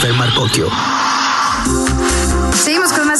Jennifer Marcocchio.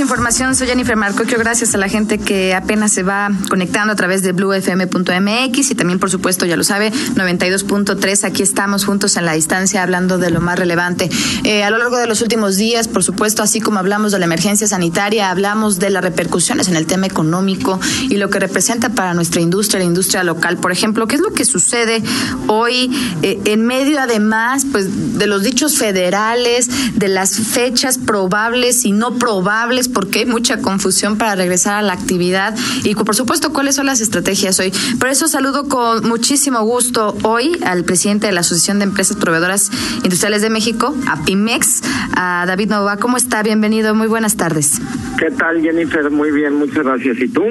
Información. Soy Jennifer Marcocchio. Gracias a la gente que apenas se va conectando a través de bluefm.mx y también, por supuesto, ya lo sabe, 92.3. Aquí estamos juntos en la distancia hablando de lo más relevante. Eh, a lo largo de los últimos días, por supuesto, así como hablamos de la emergencia sanitaria, hablamos de las repercusiones en el tema económico y lo que representa para nuestra industria, la industria local. Por ejemplo, ¿qué es lo que sucede hoy eh, en medio, además, pues, de los dichos federales, de las fechas probables y no probables? Probables porque hay mucha confusión para regresar a la actividad y por supuesto cuáles son las estrategias hoy. Por eso saludo con muchísimo gusto hoy al presidente de la Asociación de Empresas Proveedoras Industriales de México, a PIMEX, a David Nova. ¿Cómo está? Bienvenido, muy buenas tardes. ¿Qué tal, Jennifer? Muy bien, muchas gracias. ¿Y tú?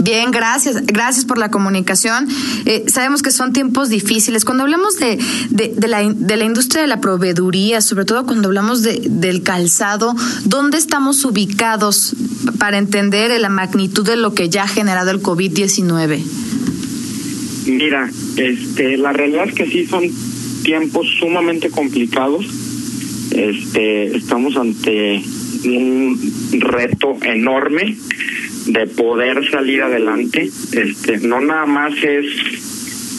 Bien, gracias. Gracias por la comunicación. Eh, sabemos que son tiempos difíciles. Cuando hablamos de, de, la, de la industria de la proveeduría, sobre todo cuando hablamos de, del calzado, ¿dónde estamos ubicados para entender la magnitud de lo que ya ha generado el COVID-19? Mira, este, la realidad es que sí son tiempos sumamente complicados. Este, estamos ante un reto enorme de poder salir adelante. Este, no nada más es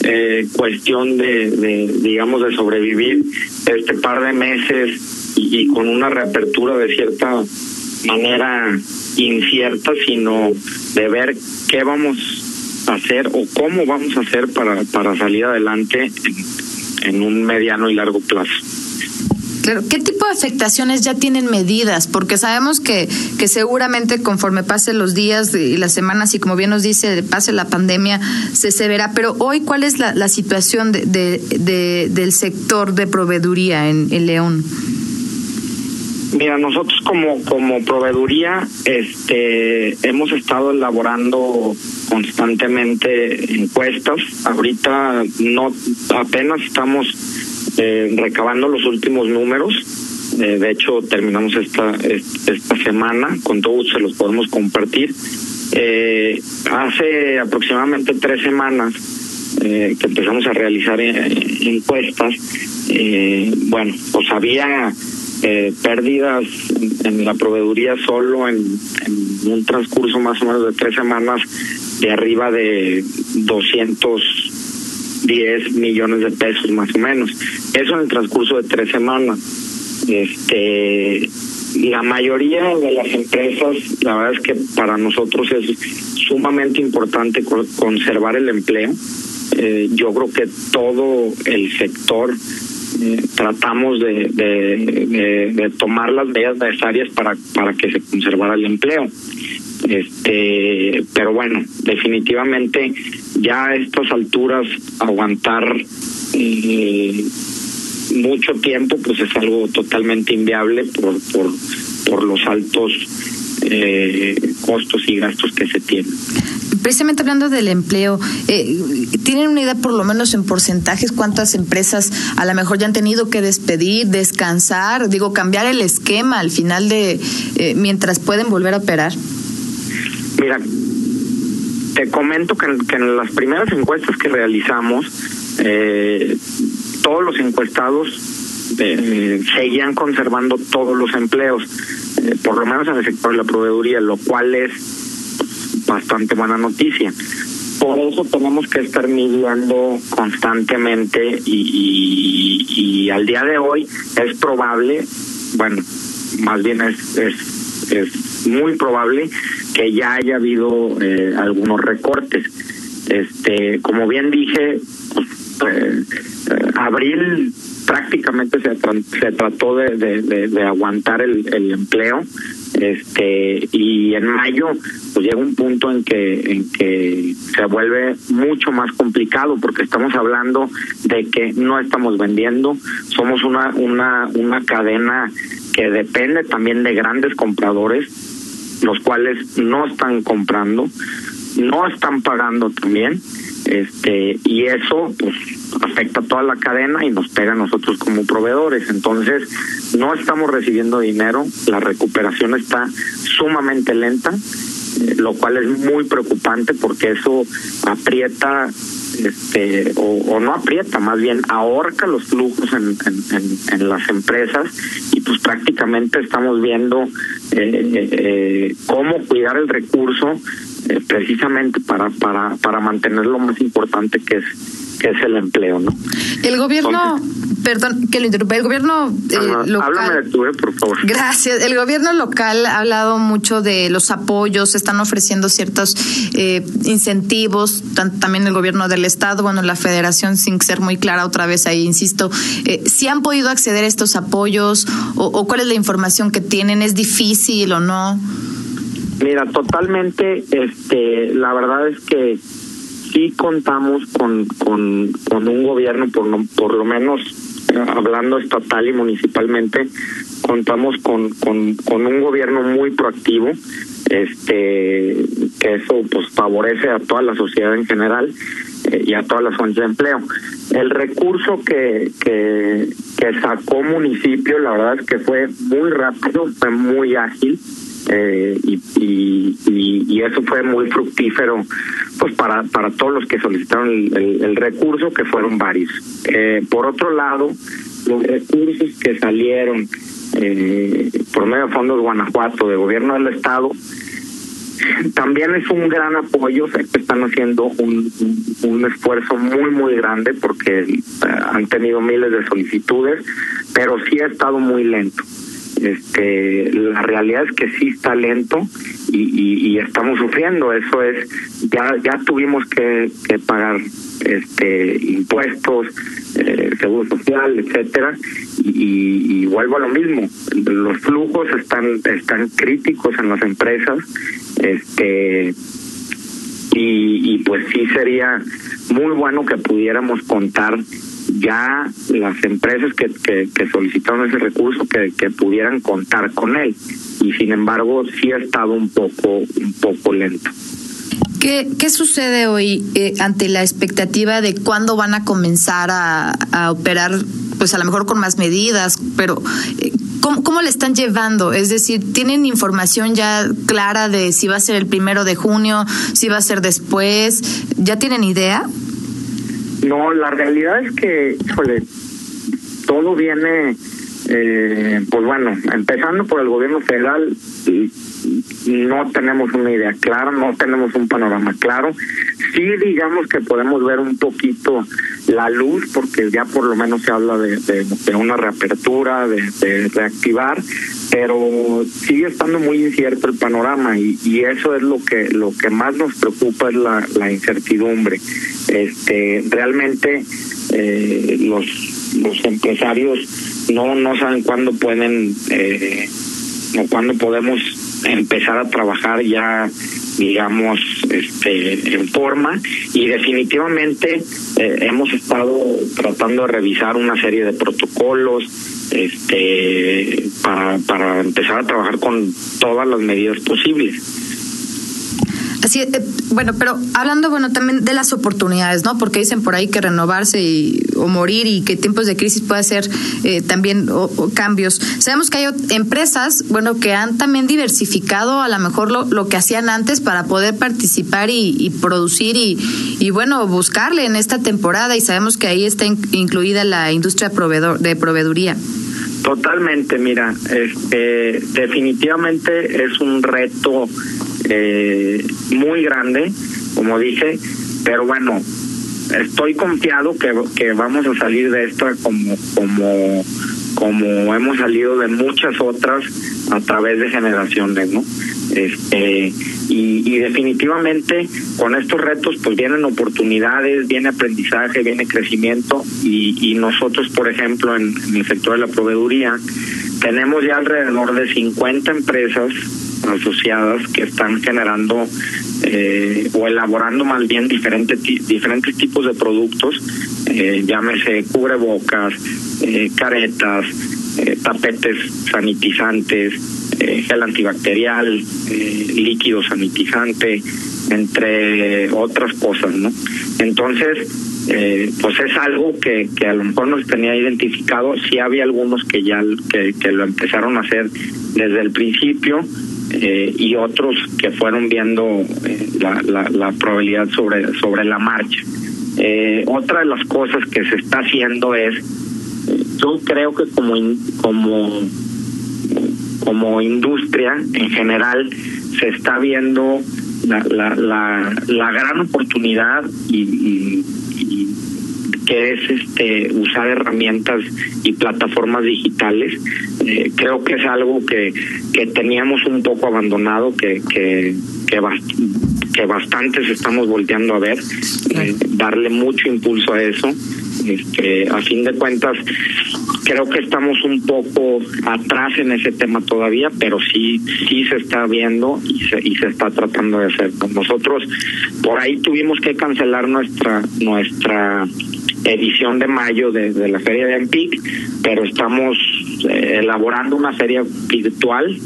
eh, cuestión de, de, digamos, de sobrevivir este par de meses y con una reapertura de cierta manera incierta, sino de ver qué vamos a hacer o cómo vamos a hacer para, para salir adelante en, un mediano y largo plazo. Claro, ¿qué tipo de afectaciones ya tienen medidas? Porque sabemos que, que seguramente conforme pasen los días y las semanas y como bien nos dice, pase la pandemia, se, se verá. Pero hoy, ¿cuál es la, la situación de, de, del sector de proveeduría en, en León? Mira, nosotros como como proveeduría este hemos estado elaborando constantemente encuestas. Ahorita no apenas estamos eh, recabando los últimos números. Eh, de hecho, terminamos esta esta semana. Con todo se los podemos compartir. Eh, hace aproximadamente tres semanas que empezamos a realizar encuestas. bueno, pues había eh, pérdidas en, la proveeduría solo en, un transcurso más o menos de tres semanas de arriba de 210 millones de pesos más o menos. Eso en el transcurso de tres semanas. Este, la mayoría de las empresas, la verdad es que para nosotros es sumamente importante conservar el empleo. Eh, yo creo que todo el sector tratamos de, de, tomar las medidas necesarias para, para que se conservara el empleo. Este, pero bueno, definitivamente ya a estas alturas aguantar eh, mucho tiempo pues es algo totalmente inviable por, por, por los altos eh, costos y gastos que se tienen precisamente hablando del empleo, eh, ¿tienen una idea por lo menos en porcentajes cuántas empresas a lo mejor ya han tenido que despedir, descansar, digo, cambiar el esquema al final de, eh, mientras pueden volver a operar? Mira, te comento que, en las primeras encuestas que realizamos, eh, todos los encuestados seguían conservando todos los empleos, por lo menos en el sector de la proveeduría, lo cual es bastante buena noticia. Por eso tenemos que estar midiendo constantemente y, y, al día de hoy es probable, bueno, más bien es, es, es muy probable que ya haya habido eh, algunos recortes. Este, como bien dije, pues, eh, eh, abril prácticamente se, se trató de, de, de, aguantar el, el empleo este y en mayo pues llega un punto en que en que se vuelve mucho más complicado porque estamos hablando de que no estamos vendiendo somos una una una cadena que depende también de grandes compradores los cuales no están comprando no están pagando también este y eso pues afecta toda la cadena y nos pega a nosotros como proveedores. Entonces no estamos recibiendo dinero la recuperación está sumamente lenta eh, lo cual es muy preocupante porque eso aprieta este o, no aprieta, más bien ahorca los flujos en, las empresas y pues prácticamente estamos viendo eh, eh, cómo cuidar el recurso precisamente para, para, para mantener lo más importante que es que es el empleo, ¿no? El gobierno, perdón, que lo interrumpa, el gobierno eh, local. Háblame de tu, por favor. Gracias. El gobierno local ha hablado mucho de los apoyos, están ofreciendo ciertos eh, incentivos, también el gobierno del estado, bueno, la federación, sin ser muy clara otra vez ahí, insisto, eh, si han podido acceder a estos apoyos o, o cuál es la información que tienen, es difícil o no. Mira, totalmente, este, la verdad es que sí contamos con, con, un gobierno, por, por lo menos eh, hablando estatal y municipalmente, contamos con, con, un gobierno muy proactivo, este que eso pues favorece a toda la sociedad en general eh, y a todas las fuentes de empleo. El recurso que, que, que sacó municipio, la verdad es que fue muy rápido, fue muy ágil eh, y, eso fue muy fructífero pues para para todos los que solicitaron el, recurso que fueron varios. Eh, por otro lado los recursos que salieron eh, por medio de fondos Guanajuato de gobierno del estado también es un gran apoyo, sé que están haciendo un, un, esfuerzo muy, muy grande porque eh, han tenido miles de solicitudes, pero sí ha estado muy lento este la realidad es que sí está lento y, y, estamos sufriendo. Eso es ya ya tuvimos que, que pagar este impuestos eh, seguro social etcétera y, y, vuelvo a lo mismo. Los flujos están están críticos en las empresas este y, y pues sí sería muy bueno que pudiéramos contar ya las empresas que, que, solicitaron ese recurso que, que pudieran contar con él y sin embargo sí ha estado un poco un poco lento. ¿Qué, qué sucede hoy eh, ante la expectativa de cuándo van a comenzar a, a operar, pues a lo mejor con más medidas, pero eh, ¿cómo, ¿cómo le están llevando? Es decir, ¿tienen información ya clara de si va a ser el primero de junio, si va a ser después? ¿Ya tienen idea? No, la realidad es que, todo viene, eh, pues bueno, empezando por el gobierno federal, no tenemos una idea clara, no tenemos un panorama claro. Sí digamos que podemos ver un poquito la luz, porque ya por lo menos se habla de, una reapertura, de, reactivar, pero sigue estando muy incierto el panorama y, y eso es lo que lo que más nos preocupa es la, la incertidumbre. Este, realmente eh, los empresarios no no saben cuándo pueden eh, o cuándo podemos empezar a trabajar ya digamos este en forma. Y definitivamente eh, hemos estado tratando de revisar una serie de protocolos este para para empezar a trabajar con todas las medidas posibles Así, eh, bueno, pero hablando, bueno, también de las oportunidades, ¿no? Porque dicen por ahí que renovarse y, o morir y que tiempos de crisis puede ser eh, también cambios. Sabemos que hay empresas, bueno, que han también diversificado a lo mejor lo, lo que hacían antes para poder participar y, producir y, y, bueno, buscarle en esta temporada y sabemos que ahí está incluida la industria proveedor, de proveeduría. Totalmente, mira, este, definitivamente es un reto eh, muy grande, como dije, pero bueno, estoy confiado que, que vamos a salir de esto como, como, como hemos salido de muchas otras a través de generaciones, ¿no? Este, y, y definitivamente con estos retos pues vienen oportunidades, viene aprendizaje, viene crecimiento y, y nosotros, por ejemplo, en, en el sector de la proveeduría, tenemos ya alrededor de 50 empresas asociadas que están generando eh, o elaborando más bien diferentes diferentes tipos de productos, eh, llámese cubrebocas, eh, caretas, eh, tapetes sanitizantes, eh, gel antibacterial, líquido sanitizante, entre otras cosas, ¿no? Entonces, pues es algo que, que a lo mejor no se tenía identificado, sí había algunos que ya que, que lo empezaron a hacer desde el principio, eh, y otros que fueron viendo eh, la, la, la, probabilidad sobre, sobre la marcha. Eh, otra de las cosas que se está haciendo es, yo creo que como como como industria en general se está viendo la, la, la, la gran oportunidad y, y, que es este usar herramientas y plataformas digitales eh, creo que es algo que que teníamos un poco abandonado que que que, que bastantes estamos volteando a ver eh, darle mucho impulso a eso este a fin de cuentas creo que estamos un poco atrás en ese tema todavía, pero sí sí se está viendo y se, y se está tratando de hacer. Nosotros por ahí tuvimos que cancelar nuestra nuestra edición de mayo de, la feria de Ampic, pero estamos eh, elaborando una feria virtual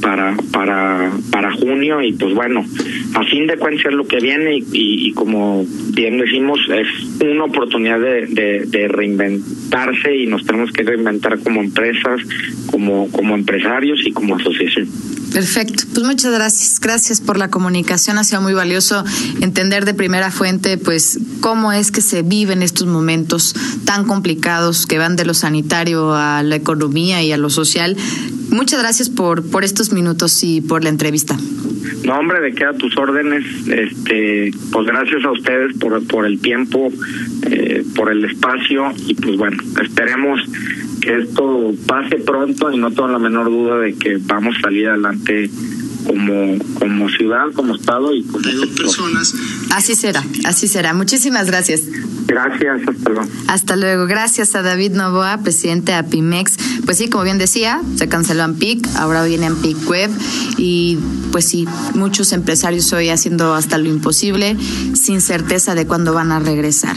para para para junio y pues bueno a fin de cuentas es lo que viene y, como bien decimos es una oportunidad de, reinventarse y nos tenemos que reinventar como empresas como como empresarios y como asociación Perfecto, pues muchas gracias. Gracias por la comunicación. Ha sido muy valioso entender de primera fuente, pues, cómo es que se viven estos momentos tan complicados que van de lo sanitario a la economía y a lo social. Muchas gracias por, por estos minutos y por la entrevista. No, hombre, de qué a tus órdenes. Este, pues gracias a ustedes por, por el tiempo, eh, por el espacio y pues bueno, esperemos que esto pase pronto y no tengo la menor duda de que vamos a salir adelante como como ciudad, como estado y como personas. Así será, así será. Muchísimas gracias. Gracias, hasta luego. Hasta luego. Gracias a David Novoa, presidente de Apimex. Pues sí, como bien decía, se canceló Ampic, ahora viene Ampic Web y pues sí, muchos empresarios hoy haciendo hasta lo imposible sin certeza de cuándo van a regresar.